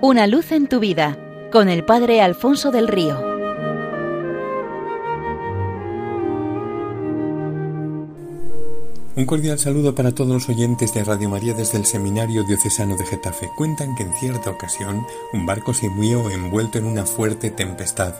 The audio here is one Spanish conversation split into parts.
Una luz en tu vida con el Padre Alfonso del Río. Un cordial saludo para todos los oyentes de Radio María desde el Seminario Diocesano de Getafe. Cuentan que en cierta ocasión un barco se vio envuelto en una fuerte tempestad.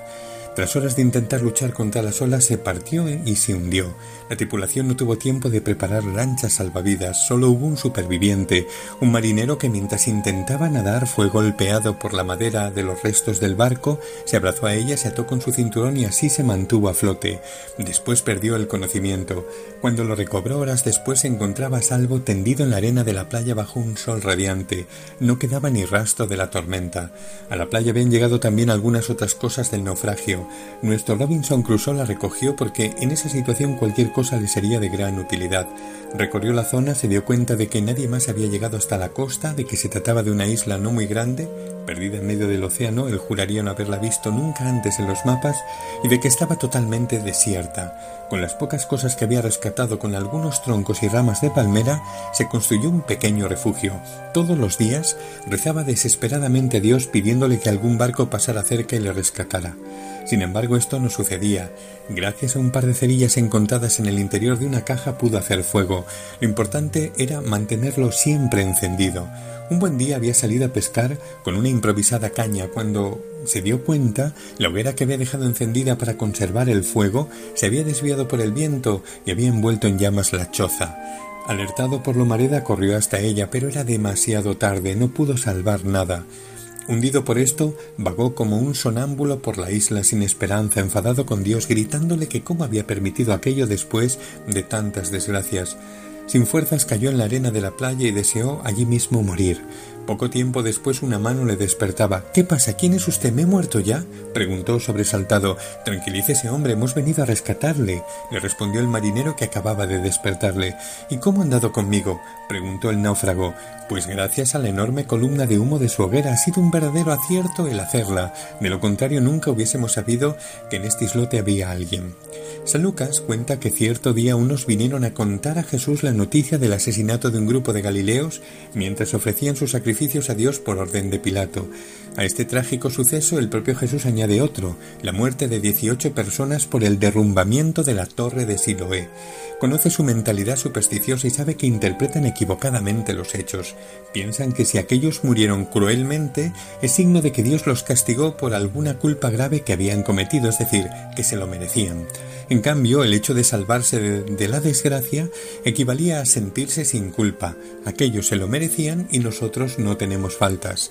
Tras horas de intentar luchar contra las olas, se partió y se hundió. La tripulación no tuvo tiempo de preparar lanchas salvavidas, solo hubo un superviviente, un marinero que mientras intentaba nadar fue golpeado por la madera de los restos del barco, se abrazó a ella, se ató con su cinturón y así se mantuvo a flote. Después perdió el conocimiento. Cuando lo recobró horas después se encontraba a salvo tendido en la arena de la playa bajo un sol radiante. No quedaba ni rastro de la tormenta. A la playa habían llegado también algunas otras cosas del naufragio. Nuestro Robinson Crusoe la recogió porque en esa situación cualquier cosa le sería de gran utilidad. Recorrió la zona, se dio cuenta de que nadie más había llegado hasta la costa, de que se trataba de una isla no muy grande, perdida en medio del océano, él juraría no haberla visto nunca antes en los mapas, y de que estaba totalmente desierta. Con las pocas cosas que había rescatado con algunos troncos y ramas de palmera, se construyó un pequeño refugio. Todos los días rezaba desesperadamente a Dios pidiéndole que algún barco pasara cerca y le rescatara. Sin embargo, esto no sucedía. Gracias a un par de cerillas encontradas en el interior de una caja pudo hacer fuego. Lo importante era mantenerlo siempre encendido. Un buen día había salido a pescar con una improvisada caña cuando se dio cuenta la hoguera que había dejado encendida para conservar el fuego se había desviado por el viento y había envuelto en llamas la choza. Alertado por lo mareda corrió hasta ella, pero era demasiado tarde, no pudo salvar nada. Hundido por esto, vagó como un sonámbulo por la isla sin esperanza, enfadado con Dios, gritándole que cómo había permitido aquello después de tantas desgracias. Sin fuerzas cayó en la arena de la playa y deseó allí mismo morir. Poco tiempo después una mano le despertaba. ¿Qué pasa? ¿Quién es usted? ¿Me he muerto ya? preguntó sobresaltado. Tranquilícese, hombre, hemos venido a rescatarle, le respondió el marinero que acababa de despertarle. ¿Y cómo ha andado conmigo? preguntó el náufrago. Pues gracias a la enorme columna de humo de su hoguera ha sido un verdadero acierto el hacerla. De lo contrario nunca hubiésemos sabido que en este islote había alguien. San Lucas cuenta que cierto día unos vinieron a contar a Jesús la noticia del asesinato de un grupo de Galileos mientras ofrecían sus sacrificios a Dios por orden de Pilato. A este trágico suceso el propio Jesús añade otro, la muerte de dieciocho personas por el derrumbamiento de la torre de Siloé. Conoce su mentalidad supersticiosa y sabe que interpretan equivocadamente los hechos. Piensan que si aquellos murieron cruelmente es signo de que Dios los castigó por alguna culpa grave que habían cometido, es decir, que se lo merecían. En cambio, el hecho de salvarse de, la desgracia equivalía a sentirse sin culpa. Aquellos se lo merecían y nosotros no tenemos faltas.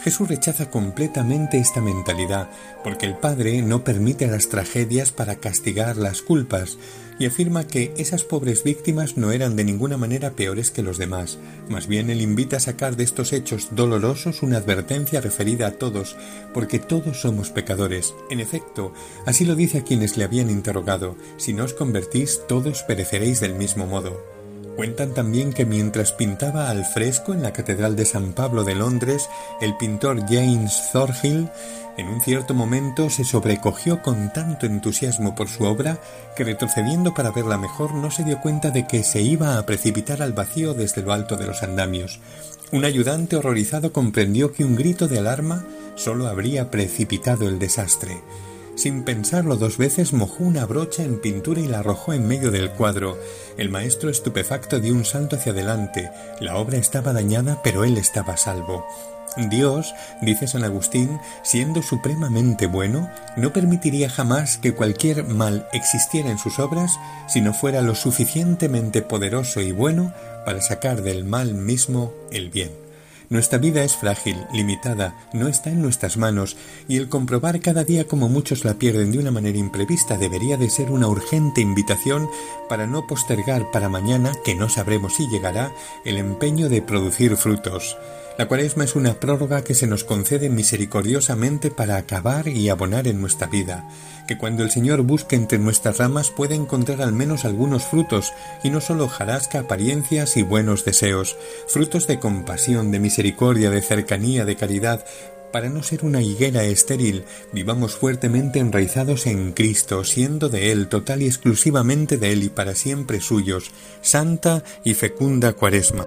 Jesús rechaza completamente esta mentalidad, porque el Padre no permite las tragedias para castigar las culpas, y afirma que esas pobres víctimas no eran de ninguna manera peores que los demás. Más bien él invita a sacar de estos hechos dolorosos una advertencia referida a todos, porque todos somos pecadores. En efecto, así lo dice a quienes le habían interrogado, si no os convertís todos pereceréis del mismo modo. Cuentan también que mientras pintaba al fresco en la Catedral de San Pablo de Londres, el pintor James Thorhill en un cierto momento se sobrecogió con tanto entusiasmo por su obra que retrocediendo para verla mejor no se dio cuenta de que se iba a precipitar al vacío desde lo alto de los andamios. Un ayudante horrorizado comprendió que un grito de alarma solo habría precipitado el desastre. Sin pensarlo dos veces mojó una brocha en pintura y la arrojó en medio del cuadro. El maestro estupefacto dio un salto hacia adelante. La obra estaba dañada, pero él estaba salvo. Dios, dice San Agustín, siendo supremamente bueno, no permitiría jamás que cualquier mal existiera en sus obras si no fuera lo suficientemente poderoso y bueno para sacar del mal mismo el bien. Nuestra vida es frágil, limitada, no está en nuestras manos, y el comprobar cada día como muchos la pierden de una manera imprevista debería de ser una urgente invitación para no postergar para mañana, que no sabremos si llegará, el empeño de producir frutos. La cuaresma es una prórroga que se nos concede misericordiosamente para acabar y abonar en nuestra vida, que cuando el Señor busque entre nuestras ramas puede encontrar al menos algunos frutos, y no solo jarasca apariencias y buenos deseos, frutos de compasión, de misericordia, de cercanía, de caridad, para no ser una higuera estéril, vivamos fuertemente enraizados en Cristo, siendo de Él, total y exclusivamente de Él y para siempre suyos, santa y fecunda cuaresma.